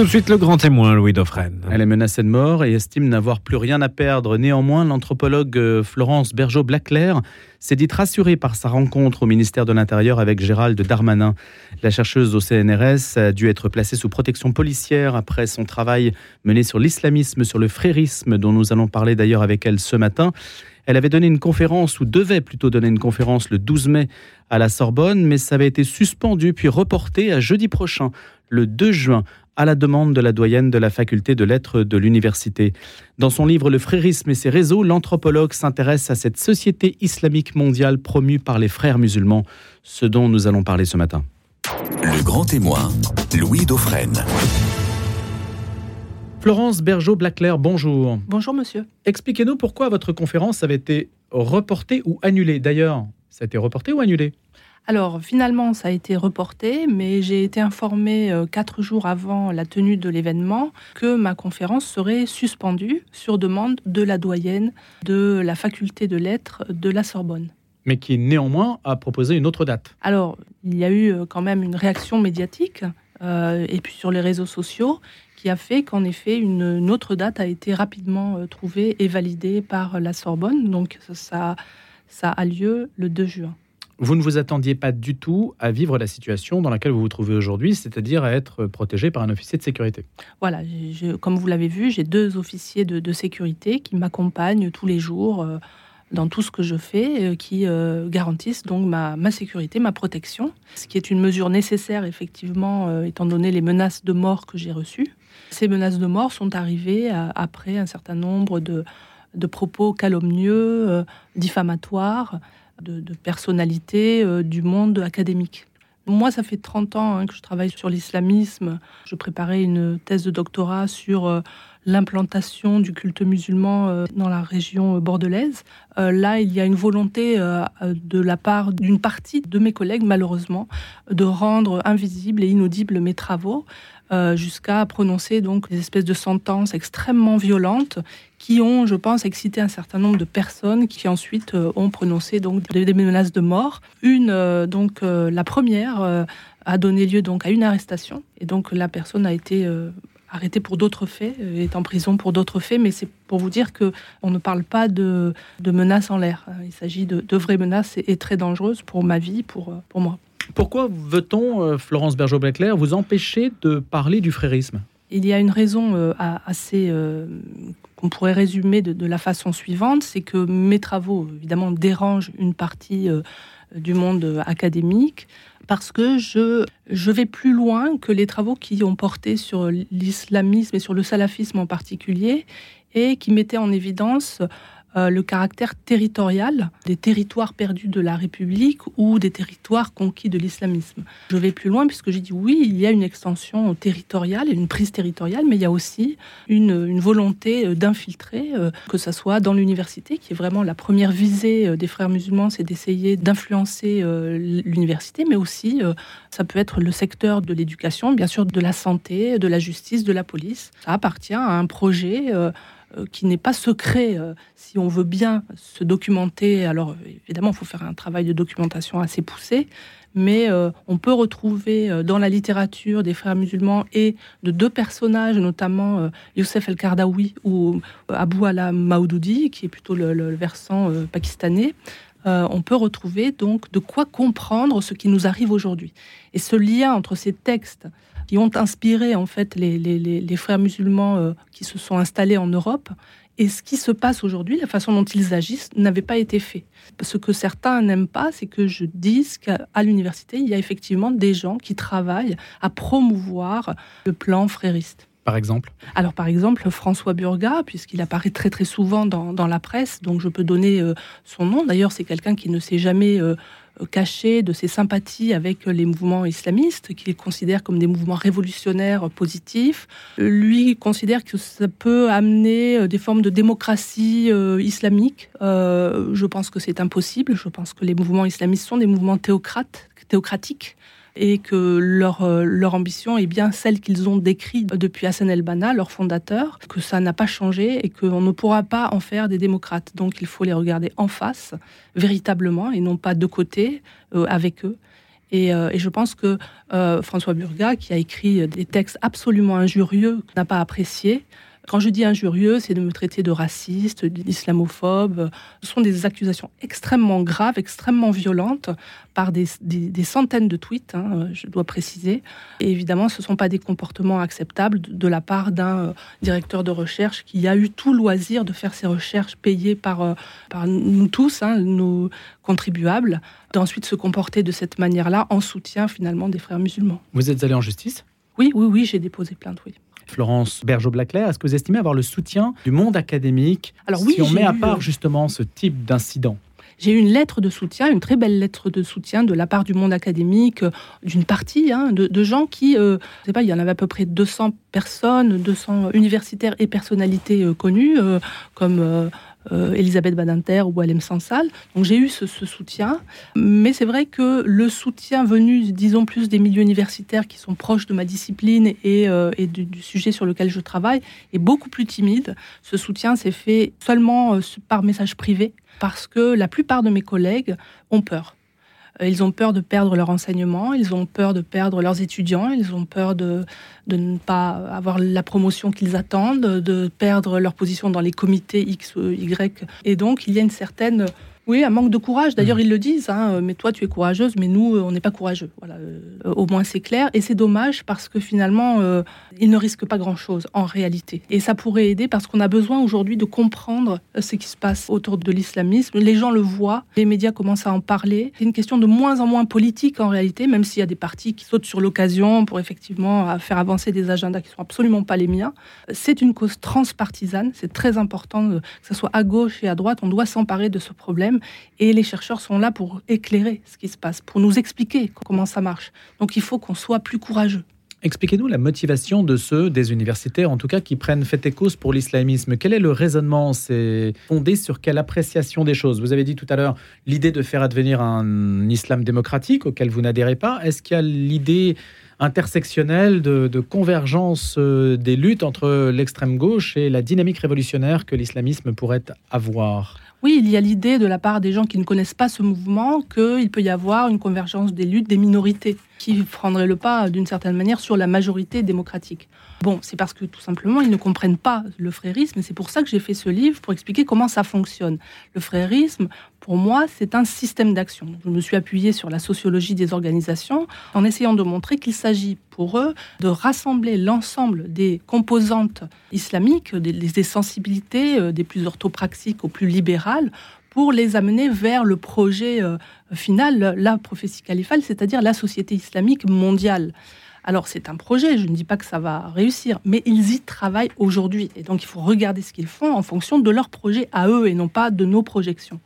Tout de suite le grand témoin, Louis Dauphren. Elle est menacée de mort et estime n'avoir plus rien à perdre. Néanmoins, l'anthropologue euh, Florence Bergeau-Blaclair s'est dite rassurée par sa rencontre au ministère de l'Intérieur avec Gérald Darmanin. La chercheuse au CNRS a dû être placée sous protection policière après son travail mené sur l'islamisme, sur le frérisme, dont nous allons parler d'ailleurs avec elle ce matin. Elle avait donné une conférence, ou devait plutôt donner une conférence le 12 mai à la Sorbonne, mais ça avait été suspendu puis reporté à jeudi prochain, le 2 juin, à la demande de la doyenne de la faculté de lettres de l'université. Dans son livre Le frérisme et ses réseaux, l'anthropologue s'intéresse à cette société islamique mondiale promue par les frères musulmans, ce dont nous allons parler ce matin. Le grand témoin, Louis Dauphren. Florence Bergeau-Blaclair, bonjour. Bonjour monsieur. Expliquez-nous pourquoi votre conférence avait été reportée ou annulée. D'ailleurs, ça a été reporté ou annulé? Alors finalement, ça a été reporté, mais j'ai été informée euh, quatre jours avant la tenue de l'événement que ma conférence serait suspendue sur demande de la doyenne de la faculté de lettres de la Sorbonne. Mais qui néanmoins a proposé une autre date. Alors, il y a eu euh, quand même une réaction médiatique euh, et puis sur les réseaux sociaux qui a fait qu'en effet une, autre date a été rapidement trouvée et validée par la Sorbonne. Donc ça, ça a lieu le 2 juin. Vous ne vous attendiez pas du tout à vivre la situation dans laquelle vous vous trouvez aujourd'hui, c'est-à-dire à être protégé par un officier de sécurité. Voilà, comme vous l'avez vu, j'ai deux officiers de, sécurité qui m'accompagnent tous les jours euh, dans tout ce que je fais, euh, qui euh, garantissent donc ma, sécurité, ma protection, ce qui est une mesure nécessaire effectivement, étant donné les menaces de mort que j'ai reçues. Ces menaces de mort sont arrivées après un certain nombre de, de propos calomnieux, diffamatoires de, personnalités euh, du monde académique. Moi, ça fait 30 ans hein, que je travaille sur l'islamisme. Je préparais une thèse de doctorat sur euh, l'implantation du culte musulman euh, dans la région bordelaise. là, il y a une volonté de la part d'une partie de mes collègues, malheureusement, de rendre invisibles et inaudibles mes travaux. Jusqu'à prononcer donc des espèces de sentences extrêmement violentes qui ont, je pense, excité un certain nombre de personnes qui ensuite euh, ont prononcé donc des, menaces de mort. Une, euh, donc euh, la première, a donné lieu donc à une arrestation et donc la personne a été arrêtée pour d'autres faits, est en prison pour d'autres faits, mais c'est pour vous dire que on ne parle pas de, de menaces en l'air. Il s'agit de, de, vraies menaces et, très dangereuses pour ma vie, pour, pour moi. Pourquoi veut-on, Florence Bergeau-Becler, vous empêcher de parler du frérisme? Il y a une raison assez qu'on pourrait résumer de, la façon suivante, c'est que mes travaux, évidemment, dérangent une partie euh, du monde académique parce que je, je vais plus loin que les travaux qui ont porté sur l'islamisme et sur le salafisme en particulier et qui mettaient en évidence euh, le caractère territorial des territoires perdus de la République ou des territoires conquis de l'islamisme. Je vais plus loin puisque j'ai dit oui, il y a une extension territoriale et une prise territoriale, mais il y a aussi une, volonté euh, d'infiltrer, euh, que ce soit dans l'université, qui est vraiment la première visée des frères musulmans, c'est d'essayer d'influencer l'université, mais aussi ça peut être le secteur de l'éducation, bien sûr de la santé, de la justice, de la police. Ça appartient à un projet euh, qui n'est pas secret. Euh, si on veut bien se documenter, alors évidemment, il faut faire un travail de documentation assez poussé, mais euh, on peut retrouver dans la littérature des frères musulmans et de deux personnages, notamment Youssef El-Kardawi ou Abu Ala Maoudoudi, qui est plutôt le, versant pakistanais, on peut retrouver donc de quoi comprendre ce qui nous arrive aujourd'hui. Et ce lien entre ces textes qui ont inspiré en fait les, frères musulmans euh, qui se sont installés en Europe. Et ce qui se passe aujourd'hui, la façon dont ils agissent, n'avait pas été fait. Ce que certains n'aiment pas, c'est que je dise qu'à l'université, il y a effectivement des gens qui travaillent à promouvoir le plan frériste. Par exemple? Alors, par exemple, François Burga, puisqu'il apparaît très très souvent dans, la presse, donc je peux donner euh, son nom. D'ailleurs, c'est quelqu'un qui ne s'est jamais euh, caché de ses sympathies avec les mouvements islamistes, qu'il considère comme des mouvements révolutionnaires positifs. Lui considère que ça peut amener euh, des formes de démocratie euh, islamique. Euh, je pense que c'est impossible. Je pense que les mouvements islamistes sont des mouvements théocratiques et que leur, euh, leur ambition est bien celle qu'ils ont décrite depuis Hassan el-Banna, leur fondateur, que ça n'a pas changé et qu'on ne pourra pas en faire des démocrates. Donc il faut les regarder en face, véritablement, et non pas de côté, euh, avec eux. Et, euh, et je pense que François Burga, qui a écrit des textes absolument injurieux, n'a pas apprécié. Quand je dis injurieux, c'est de me traiter de raciste, d'islamophobe. Ce sont des accusations extrêmement graves, extrêmement violentes, par des, des- des centaines de tweets, hein, je dois préciser. Et évidemment, ce ne sont pas des comportements acceptables de, de la part d'un euh, directeur de recherche qui a eu tout loisir de faire ses recherches payées par, euh, par nous tous, hein, nos contribuables, d'ensuite se comporter de cette manière-là en soutien finalement des frères musulmans. Vous êtes allé en justice? Oui, oui, oui, j'ai déposé plainte, oui. Florence Bergeau-Blaclair, est-ce que vous estimez avoir le soutien du monde académique Alors oui, si on met à part euh, justement ce type d'incident J'ai eu une lettre de soutien, une très belle lettre de soutien de la part du monde académique, euh, d'une partie hein, de, de gens qui, euh, je sais pas, il y en avait à peu près 200 personnes, 200 universitaires et personnalités euh, connues, euh, comme euh, Elisabeth Badinter ou Alem Sansal. Donc j'ai eu ce, soutien, mais c'est vrai que le soutien venu, disons plus des milieux universitaires qui sont proches de ma discipline et, euh, du sujet sur lequel je travaille, est beaucoup plus timide. Ce soutien s'est fait seulement euh, par message privé parce que la plupart de mes collègues ont peur. Euh, Ils ont peur de perdre leur enseignement, ils ont peur de perdre leurs étudiants, ils ont peur de, ne pas avoir la promotion qu'ils attendent, de perdre leur position dans les comités X, Y. Et donc, il y a une certaine... Oui, un manque de courage. D'ailleurs, ils le disent. hein, mais toi, tu es courageuse, mais nous, euh, on n'est pas courageux. Voilà. euh, au moins, c'est clair. Et c'est dommage parce que finalement, euh, ils ne risquent pas grand-chose en réalité. Et ça pourrait aider parce qu'on a besoin aujourd'hui de comprendre euh, ce qui se passe autour de l'islamisme. Les gens le voient, les médias commencent à en parler. C'est une question de moins en moins politique en réalité, même s'il y a des partis qui sautent sur l'occasion pour effectivement euh, faire avancer des agendas qui sont absolument pas les miens. C'est une cause transpartisane. C'est très important euh, que ce soit à gauche et à droite. On doit s'emparer de ce problème. Et les chercheurs sont là pour éclairer ce qui se passe, pour nous expliquer comment ça marche. Donc il faut qu'on soit plus courageux. Expliquez-nous la motivation de ceux, des universitaires en tout cas, qui prennent fait et cause pour l'islamisme. Quel est le raisonnement? C'est fondé sur quelle appréciation des choses? Vous avez dit tout à l'heure l'idée de faire advenir un islam démocratique auquel vous n'adhérez pas. Est-ce qu'il y a l'idée intersectionnelle de, convergence euh, des luttes entre l'extrême gauche et la dynamique révolutionnaire que l'islamisme pourrait avoir? Oui, il y a l'idée de la part des gens qui ne connaissent pas ce mouvement qu'il peut y avoir une convergence des luttes des minorités qui prendraient le pas d'une certaine manière sur la majorité démocratique. Bon, c'est parce que tout simplement, ils ne comprennent pas le frérisme et c'est pour ça que j'ai fait ce livre pour expliquer comment ça fonctionne. Le frérisme, pour moi, c'est un système d'action. Je me suis appuyée sur la sociologie des organisations en essayant de montrer qu'il s'agit pour eux de rassembler l'ensemble des composantes islamiques, des, des sensibilités euh, des plus orthopraxiques aux plus libérales, pour les amener vers le projet euh, final, la prophétie califale, c'est-à-dire la société islamique mondiale. Alors c'est un projet, je ne dis pas que ça va réussir, mais ils y travaillent aujourd'hui. Et donc il faut regarder ce qu'ils font en fonction de leur projet à eux et non pas de nos projections.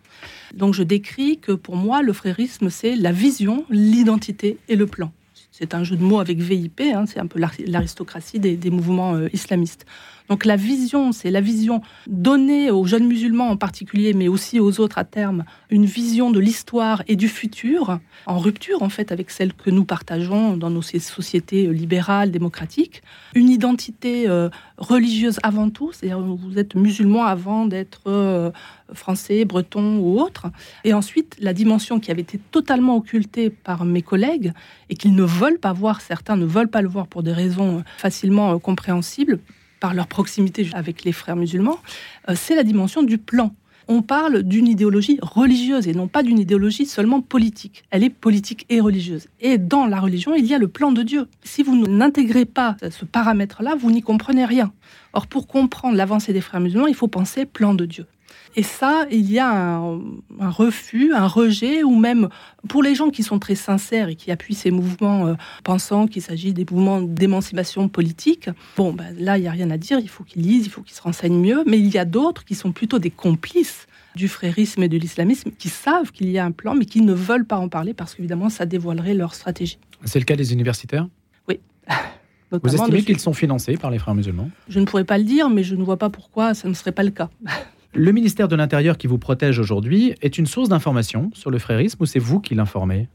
Donc je décris que pour moi, le frérisme, c'est la vision, l'identité et le plan. C'est un jeu de mots avec VIP, hein, c'est un peu l'aristocratie des, mouvements euh, islamistes. Donc la vision, c'est la vision donnée aux jeunes musulmans en particulier, mais aussi aux autres à terme, une vision de l'histoire et du futur, en rupture en fait avec celle que nous partageons dans nos sociétés libérales, démocratiques. Une identité euh, religieuse avant tout, c'est-à-dire vous êtes musulman avant d'être euh, français, breton ou autre. Et ensuite, la dimension qui avait été totalement occultée par mes collègues et qu'ils ne veulent pas voir, certains ne veulent pas le voir pour des raisons facilement euh, compréhensibles, par leur proximité avec les frères musulmans, euh, c'est la dimension du plan. On parle d'une idéologie religieuse et non pas d'une idéologie seulement politique. Elle est politique et religieuse. Et dans la religion, il y a le plan de Dieu. Si vous n'intégrez pas ce paramètre-là, vous n'y comprenez rien. Or, pour comprendre l'avancée des frères musulmans, il faut penser plan de Dieu. Et ça, il y a un, un, refus, un rejet, ou même pour les gens qui sont très sincères et qui appuient ces mouvements, euh, pensant qu'il s'agit des mouvements d'émancipation politique, bon, ben, là, il n'y a rien à dire, il faut qu'ils lisent, il faut qu'ils se renseignent mieux, mais il y a d'autres qui sont plutôt des complices du frérisme et de l'islamisme, qui savent qu'il y a un plan, mais qui ne veulent pas en parler parce qu'évidemment, ça dévoilerait leur stratégie. C'est le cas des universitaires? Oui. Vous estimez qu'ils sont financés par les frères musulmans? Je ne pourrais pas le dire, mais je ne vois pas pourquoi ça ne serait pas le cas. Le ministère de l'Intérieur qui vous protège aujourd'hui est une source d'information sur le frérisme ou c'est vous qui l'informez?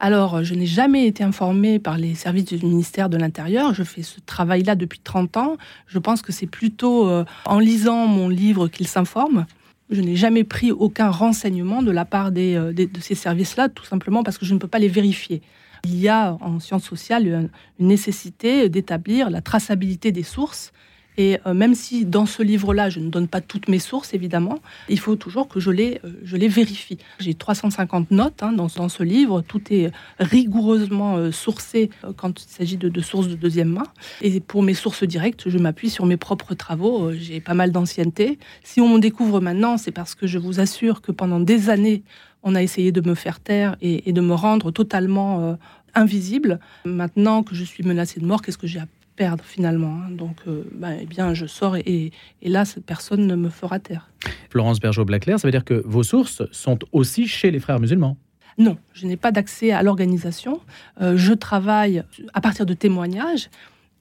Alors, je n'ai jamais été informée par les services du ministère de l'Intérieur. Je fais ce travail-là depuis 30 ans. Je pense que c'est plutôt euh, en lisant mon livre qu'ils s'informent. Je n'ai jamais pris aucun renseignement de la part euh, de ces services-là, tout simplement parce que je ne peux pas les vérifier. Il y a en sciences sociales une nécessité d'établir la traçabilité des sources. Et euh, même si dans ce livre-là, je ne donne pas toutes mes sources, évidemment, il faut toujours que je les, euh, vérifie. J'ai 350 notes hein, dans, ce livre. Tout est rigoureusement euh, sourcé quand il s'agit de, sources de deuxième main. Et pour mes sources directes, je m'appuie sur mes propres travaux. J'ai pas mal d'ancienneté. Si on me découvre maintenant, c'est parce que je vous assure que pendant des années, on a essayé de me faire taire et, et de me rendre totalement invisible. Maintenant que je suis menacée de mort, qu'est-ce que j'ai à perdre finalement hein Donc, euh, bah, eh bien, je sors et, et là, cette personne ne me fera taire. Florence Bergeau-Blaclair, ça veut dire que vos sources sont aussi chez les frères musulmans? Non, je n'ai pas d'accès à l'organisation. Euh, je travaille à partir de témoignages.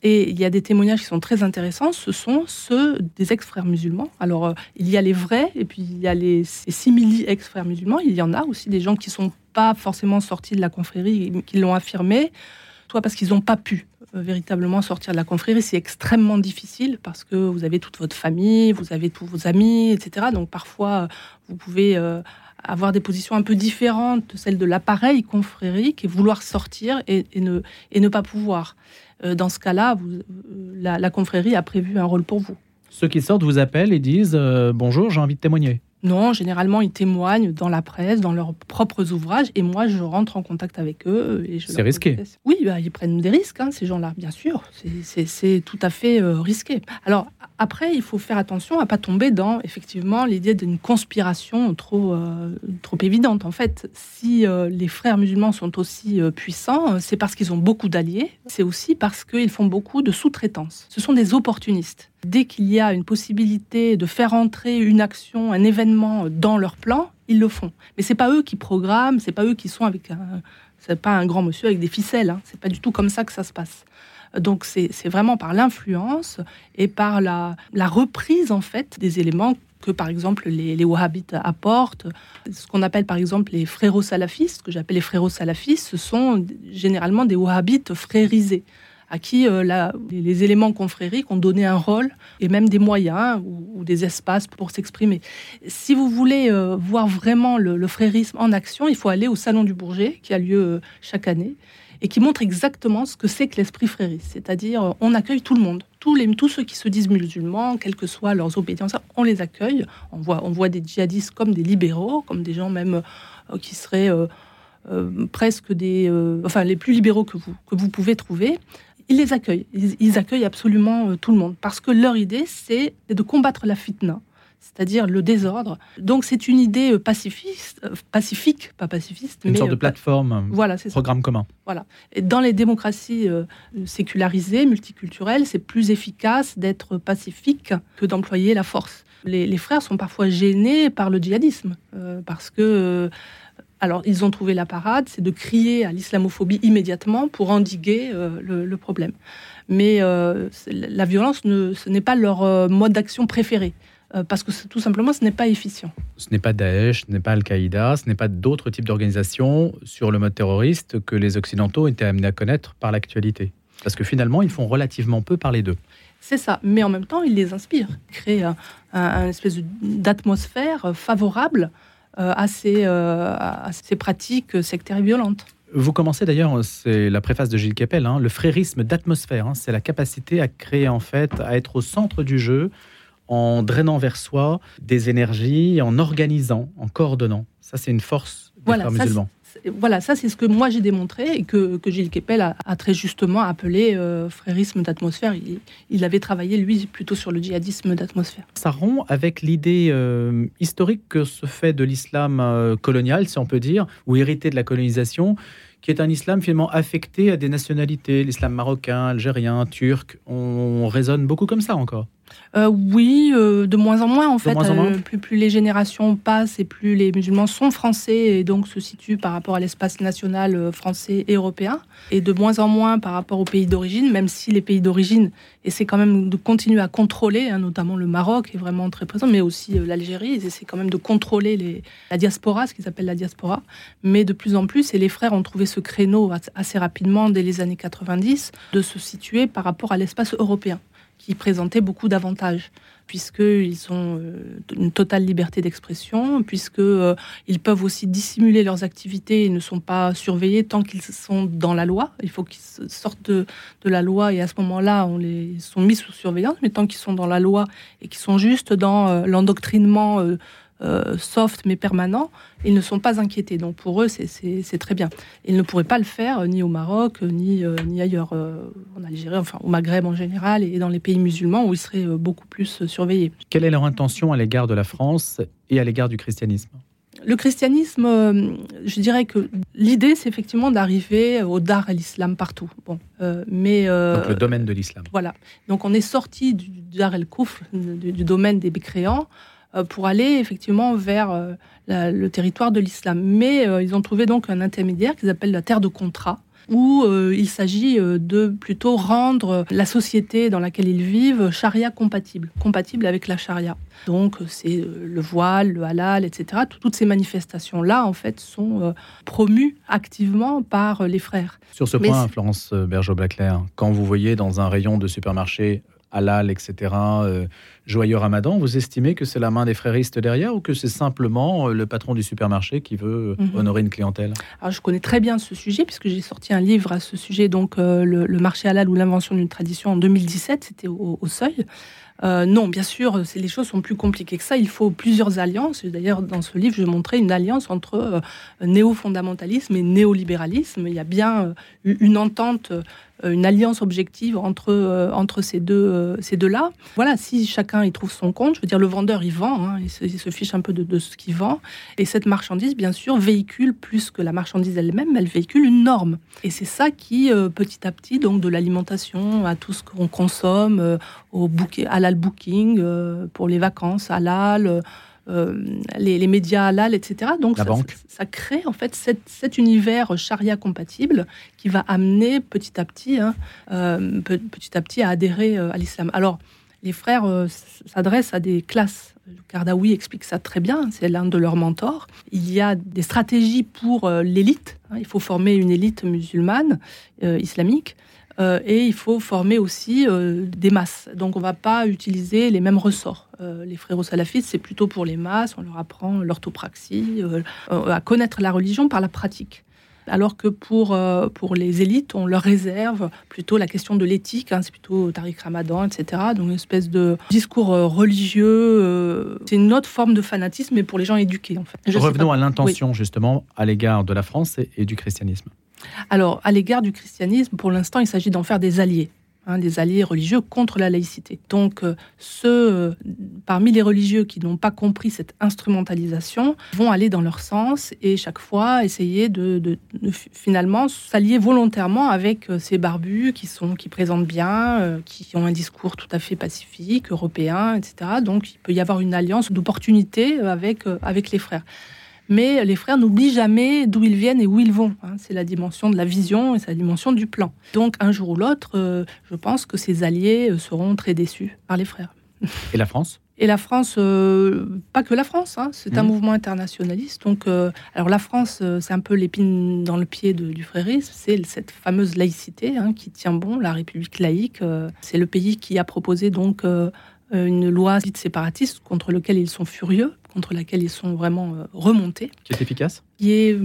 Et il y a des témoignages qui sont très intéressants. Ce sont ceux des ex-frères musulmans. Alors, euh, il y a les vrais, et puis il y a les, simili ex-frères musulmans. Il y en a aussi des gens qui ne sont pas forcément sortis de la confrérie, qui l'ont affirmé, soit parce qu'ils n'ont pas pu véritablement sortir de la confrérie. C'est extrêmement difficile parce que vous avez toute votre famille, vous avez tous vos amis, etc. Donc, parfois, vous pouvez euh, avoir des positions un peu différentes de celles de l'appareil confrérique et vouloir sortir et, ne, et ne pas pouvoir. Euh, Dans ce cas-là, euh, la, la confrérie a prévu un rôle pour vous. Ceux qui sortent vous appellent et disent Bonjour, j'ai envie de témoigner. Non, généralement, ils témoignent dans la presse, dans leurs propres ouvrages, et moi, je rentre en contact avec eux. et je C'est risqué. Oui, bah, ils prennent des risques, hein, ces gens-là, bien sûr. C'est tout à fait euh, risqué. Alors, après, il faut faire attention à pas tomber dans, effectivement, l'idée d'une conspiration trop, euh, trop évidente. En fait, si euh, les frères musulmans sont aussi euh, puissants, euh, c'est parce qu'ils ont beaucoup d'alliés, c'est aussi parce qu'ils font beaucoup de sous-traitance. Ce sont des opportunistes. Dès qu'il y a une possibilité de faire entrer une action, un événement dans leur plan, ils le font. Mais c'est pas eux qui programment, c'est pas eux qui sont avec un, c'est pas un grand monsieur avec des ficelles. Hein. C'est pas du tout comme ça que ça se passe. Donc c'est vraiment par l'influence et par la, reprise en fait des éléments que par exemple les, wahhabites apportent. Ce qu'on appelle par exemple les frérots salafistes, que j'appelle les frérots salafistes, ce sont généralement des wahhabites frérisés à qui euh, les, éléments confrériques ont donné un rôle et même des moyens ou, des espaces pour s'exprimer. Si vous voulez euh, voir vraiment le, frérisme en action, il faut aller au Salon du Bourget, qui a lieu euh, chaque année, et qui montre exactement ce que c'est que l'esprit frériste. C'est-à-dire, on accueille tout le monde. Tous, ceux qui se disent musulmans, quelles que soient leurs obédiences, on les accueille. On voit, des djihadistes comme des libéraux, comme des gens même qui seraient presque des... enfin, les plus libéraux que vous pouvez trouver. Ils les accueillent. Ils, ils accueillent absolument euh, tout le monde. Parce que leur idée, c'est de combattre la fitna, c'est-à-dire le désordre. Donc, c'est une idée euh, pacifiste, euh, pacifique, pas pacifiste, Une mais sorte de euh, plateforme, voilà, c'est ça. programme commun. Et dans les démocraties sécularisées, multiculturelles, c'est plus efficace d'être pacifique que d'employer la force. Les, les frères sont parfois gênés par le djihadisme, parce que... alors, ils ont trouvé la parade, c'est de crier à l'islamophobie immédiatement pour endiguer euh, le, le problème. Mais euh, la violence, ne, ce n'est pas leur euh, mode d'action préféré, euh, parce que tout simplement, ce n'est pas efficient. Ce n'est pas Daesh, ce n'est pas Al-Qaïda, ce n'est pas d'autres types d'organisations sur le mode terroriste que les Occidentaux étaient amenés à connaître par l'actualité. Parce que finalement, ils font relativement peu parler d'eux. C'est ça, mais en même temps, il les inspire, crée un, un- un espèce d'atmosphère favorable à, ces, euh, à ces pratiques sectaires et violentes. Vous commencez d'ailleurs, c'est la préface de Gilles Kepel, hein, le frérisme d'atmosphère. hein, c'est la capacité à créer, en fait, à être au centre du jeu, en drainant vers soi des énergies, en organisant, en coordonnant. Ça, c'est une force des Voilà, frères musulmans. Voilà, ça c'est ce que moi j'ai démontré et que, Gilles Kepel a, très justement appelé euh, frérisme d'atmosphère. Il, il avait travaillé, lui, plutôt sur le djihadisme d'atmosphère. Ça rompt avec l'idée euh, historique que se fait de l'islam euh, colonial, si on peut dire, ou hérité de la colonisation, qui est un islam finalement affecté à des nationalités, l'islam marocain, algérien, turc. On raisonne beaucoup comme ça encore. Euh, oui, euh, de moins en moins en fait. moins en moins Euh, plus, plus les générations passent et plus les musulmans sont français et donc se situent par rapport à l'espace national français et européen. Et de moins en moins par rapport aux pays d'origine, même si les pays d'origine essaient quand même de continuer à contrôler, hein, notamment le Maroc est vraiment très présent, mais aussi l'Algérie, ils essaient quand même de contrôler les, la diaspora, ce qu'ils appellent la diaspora. Mais de plus en plus, et les frères ont trouvé ce créneau as- assez rapidement dès les années 90, de se situer par rapport à l'espace européen qui présentait beaucoup d'avantages puisqu'ils ont euh, une totale liberté d'expression, puisqu'ils euh, peuvent aussi dissimuler leurs activités et ne sont pas surveillés tant qu'ils sont dans la loi. Il faut qu'ils sortent de, la loi et à ce moment-là, on les sont mis sous surveillance, mais tant qu'ils sont dans la loi et qu'ils sont juste dans euh, l'endoctrinement euh, soft mais permanent, ils ne sont pas inquiétés. Donc pour eux, c'est très bien. Ils ne pourraient pas le faire euh, ni au Maroc, euh, ni, ni ailleurs en Algérie, enfin au Maghreb en général, et dans les pays musulmans où ils seraient beaucoup plus surveillés. Quelle est leur intention à l'égard de la France et à l'égard du christianisme? Le christianisme, je dirais que l'idée, c'est effectivement d'arriver au dar à l'islam partout. Bon, mais Donc le domaine de l'islam. Voilà. Donc on est sorti du dar el kouf, du, du, domaine des mécréants, euh, pour aller effectivement vers euh, le territoire de l'islam. Mais euh, ils ont trouvé donc un intermédiaire qu'ils appellent la terre de contrat où il s'agit de plutôt rendre la société dans laquelle ils vivent charia compatible, compatible avec la charia. Donc c'est le voile, le halal, etc. Toutes ces manifestations-là, en fait, sont promues activement par les frères. Sur ce point, Florence Bergeau-Blaclair, quand vous voyez dans un rayon de supermarché halal, etc., euh, joyeux ramadan, vous estimez que c'est la main des fréristes derrière ou que c'est simplement euh, le patron du supermarché qui veut mhm. honorer une clientèle? Alors, Je connais très bien ce sujet puisque j'ai sorti un livre à ce sujet, donc euh, le, marché halal ou l'invention d'une tradition en 2017, c'était au, seuil. Non, bien sûr, les choses sont plus compliquées que ça. Il faut plusieurs alliances. D'ailleurs, dans ce livre, je montrais une alliance entre néo-fondamentalisme et néolibéralisme. Il y a bien une entente euh, une alliance objective entre, euh, entre ces deux euh, ces deux là. Voilà, si chacun y trouve son compte, je veux dire le vendeur il vend, hein, il, se, fiche un peu de, ce qu'il vend, et cette marchandise bien sûr véhicule plus que la marchandise elle-même, elle véhicule une norme. Et c'est ça qui petit à petit donc de l'alimentation à tout ce qu'on consomme, au booking, halal booking pour les vacances, halal euh, les, médias halal, etc. Donc ça, crée en fait cet, univers charia compatible qui va amener petit à petit, hein, euh, petit à petit à adhérer euh, à l'islam. Alors les frères s'adressent à des classes. Kardawi explique ça très bien, c'est l'un de leurs mentors. Il y a des stratégies pour l'élite. Hein. il faut former une élite musulmane, islamique. Euh, et il faut former aussi euh, des masses. Donc on ne va pas utiliser les mêmes ressorts. Euh, les frères salafistes, c'est plutôt pour les masses, on leur apprend l'orthopraxie, à connaître la religion par la pratique. Alors que pour, pour les élites, on leur réserve plutôt la question de l'éthique, hein, c'est plutôt Tariq Ramadan, etc. Donc une espèce de discours religieux. c'est une autre forme de fanatisme, mais pour les gens éduqués, en fait. Revenons à l'intention, justement, à l'égard de la France et du christianisme. Alors, à l'égard du christianisme, pour l'instant, il s'agit d'en faire des alliés. Hein, des alliés religieux contre la laïcité. Donc, euh, ceux euh, parmi les religieux qui n'ont pas compris cette instrumentalisation vont aller dans leur sens et chaque fois essayer de, finalement s'allier volontairement avec euh, ces barbus qui sont qui présentent bien, qui ont un discours tout à fait pacifique, européen, etc. Donc, il peut y avoir une alliance d'opportunité avec avec les frères mais les frères n'oublient jamais d'où ils viennent et où ils vont. Hein. C'est la dimension de la vision et c'est la dimension du plan. Donc un jour ou l'autre, euh, je pense que ces alliés euh, seront très déçus par les frères. Et la France? Et la France, euh, pas que la France, hein, c'est un mmh. mouvement internationaliste. Donc, alors la France, c'est un peu l'épine dans le pied du frérisme. C'est cette fameuse laïcité hein, qui tient bon, la République laïque. c'est le pays qui a proposé donc une loi dite séparatiste contre laquelle ils sont furieux contre laquelle ils sont vraiment euh, remontés. Qui est efficace? Qui est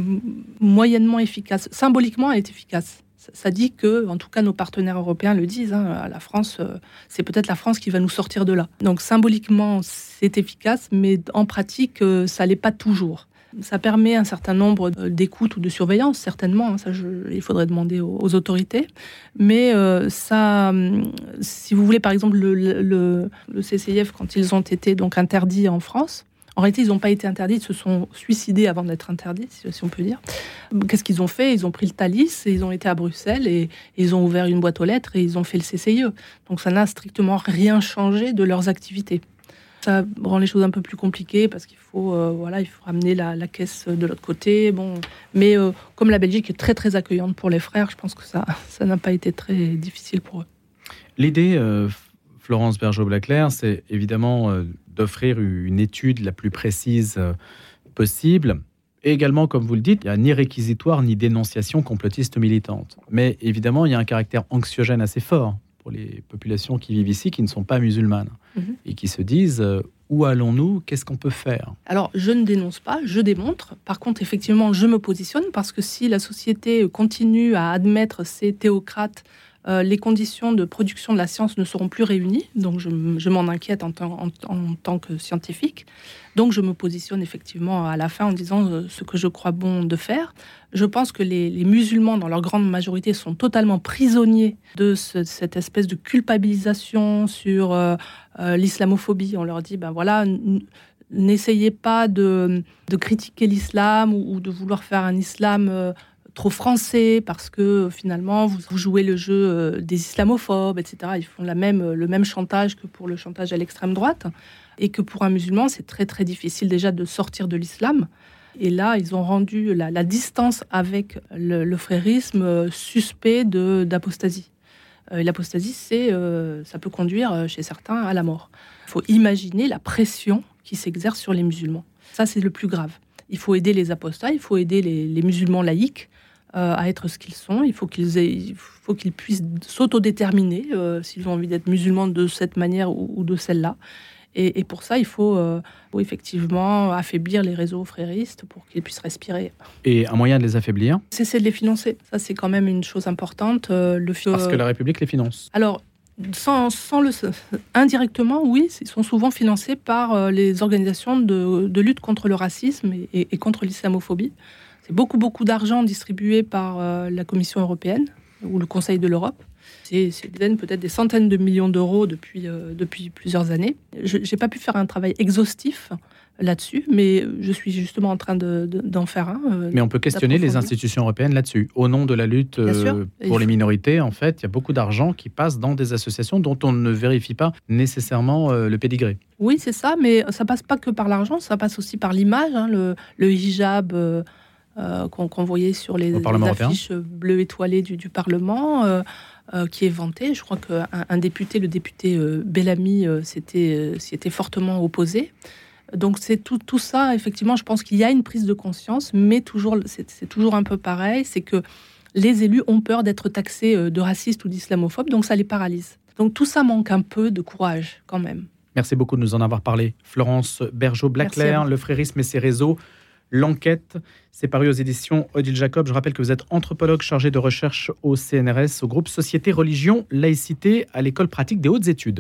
moyennement efficace. Symboliquement, elle est efficace. Ça dit que, en tout cas, nos partenaires européens le disent, hein, la France, euh, c'est peut-être la France qui va nous sortir de là. Donc symboliquement, c'est efficace, mais en pratique, euh, ça l'est pas toujours. Ça permet un certain nombre d'écoutes ou de surveillance, certainement. Hein, ça, il faudrait demander aux, autorités. Mais ça, si vous voulez, par exemple, le, le, le, CCIF, quand ils ont été donc interdits en France, en réalité, ils n'ont pas été interdits, ils se sont suicidés avant d'être interdits, si on peut dire. Qu'est-ce qu'ils ont fait? Ils ont pris le Thalys et ils ont été à Bruxelles et, ils ont ouvert une boîte aux lettres et ils ont fait le CCIE. Donc ça n'a strictement rien changé de leurs activités. Ça rend les choses un peu plus compliquées parce qu'il faut, euh, voilà, il faut ramener la, caisse de l'autre côté. Bon, mais euh, comme la Belgique est très très accueillante pour les frères, je pense que ça, ça n'a pas été très difficile pour eux. L'idée, euh, Florence Bergeau-Blaclair, c'est évidemment d'offrir une étude la plus précise euh, possible. Et également, comme vous le dites, il n'y a ni réquisitoire ni dénonciation complotiste militante. Mais évidemment, il y a un caractère anxiogène assez fort pour les populations qui vivent ici, qui ne sont pas musulmanes, Mhm. et qui se disent euh, où allons-nous? Qu'est-ce qu'on peut faire? Alors, je ne dénonce pas, je démontre. Par contre, effectivement, je me positionne parce que si la société continue à admettre ces théocrates, euh, les conditions de production de la science ne seront plus réunies. Donc, je, m'en inquiète en, tant- que scientifique. Donc, je me positionne effectivement à la fin en disant euh, ce que je crois bon de faire. Je pense que les, musulmans, dans leur grande majorité, sont totalement prisonniers de ce- cette espèce de culpabilisation sur euh, l'islamophobie. On leur dit, ben voilà, n'essayez pas de, critiquer l'islam ou, de vouloir faire un islam trop français parce que finalement vous, jouez le jeu euh, des islamophobes, etc. Ils font le même chantage que pour le chantage à l'extrême droite et que pour un musulman c'est très très difficile déjà de sortir de l'islam. Et là, ils ont rendu la, distance avec le, frérisme euh, suspect d'apostasie. Euh, L'apostasie, ça peut conduire chez certains à la mort. Il faut imaginer la pression qui s'exerce sur les musulmans. Ça, c'est le plus grave. Il faut aider les apostats, il faut aider les, les musulmans laïcs euh, à être ce qu'ils sont. Il faut qu'ils aient- il faut qu'ils puissent s'autodéterminer euh, s'ils ont envie d'être musulmans de cette manière ou, ou de celle-là. Et, et pour ça, il faut, euh, faut effectivement affaiblir les réseaux fréristes pour qu'ils puissent respirer. Et un moyen de les affaiblir, Cesser de les financer, ça c'est quand même une chose importante. euh, le parce que la République les finance. alors, sans, sans le, indirectement, oui, ils sont souvent financés par les organisations de, de lutte contre le racisme et, et- et contre l'islamophobie. Beaucoup, beaucoup d'argent distribué par euh, la Commission européenne ou le Conseil de l'Europe. C'est peut-être des centaines de millions d'euros depuis, euh, depuis plusieurs années. Je n'ai pas pu faire un travail exhaustif là-dessus, mais je suis justement en train de- de- d'en faire un. euh, Mais on peut questionner les institutions européennes là-dessus. Au nom de la lutte euh, pour les minorités, en fait, il y a beaucoup d'argent qui passe dans des associations dont on ne vérifie pas nécessairement euh, le pédigré. Oui, c'est ça, mais ça passe pas que par l'argent, ça passe aussi par l'image, hein, le, le hijab euh, qu'on voyait sur les, affiches bleues étoilées du, du Parlement, euh, euh, qui est vanté. Je crois qu'un un député, le député Bellamy, s'était s'y était fortement opposé. Donc c'est tout, tout ça, effectivement, je pense qu'il y a une prise de conscience, mais toujours, c'est toujours un peu pareil, c'est que les élus ont peur d'être taxés de racistes ou d'islamophobes, donc ça les paralyse. Donc tout ça manque un peu de courage quand même. Merci beaucoup de nous en avoir parlé. Florence Bergeau-Blaclair. Le Frérisme et ses réseaux. L'enquête, c'est paru aux éditions Odile Jacob. Je rappelle que vous êtes anthropologue chargé de recherche au CNRS, au groupe Société, Religion, Laïcité, à l'école pratique des hautes études.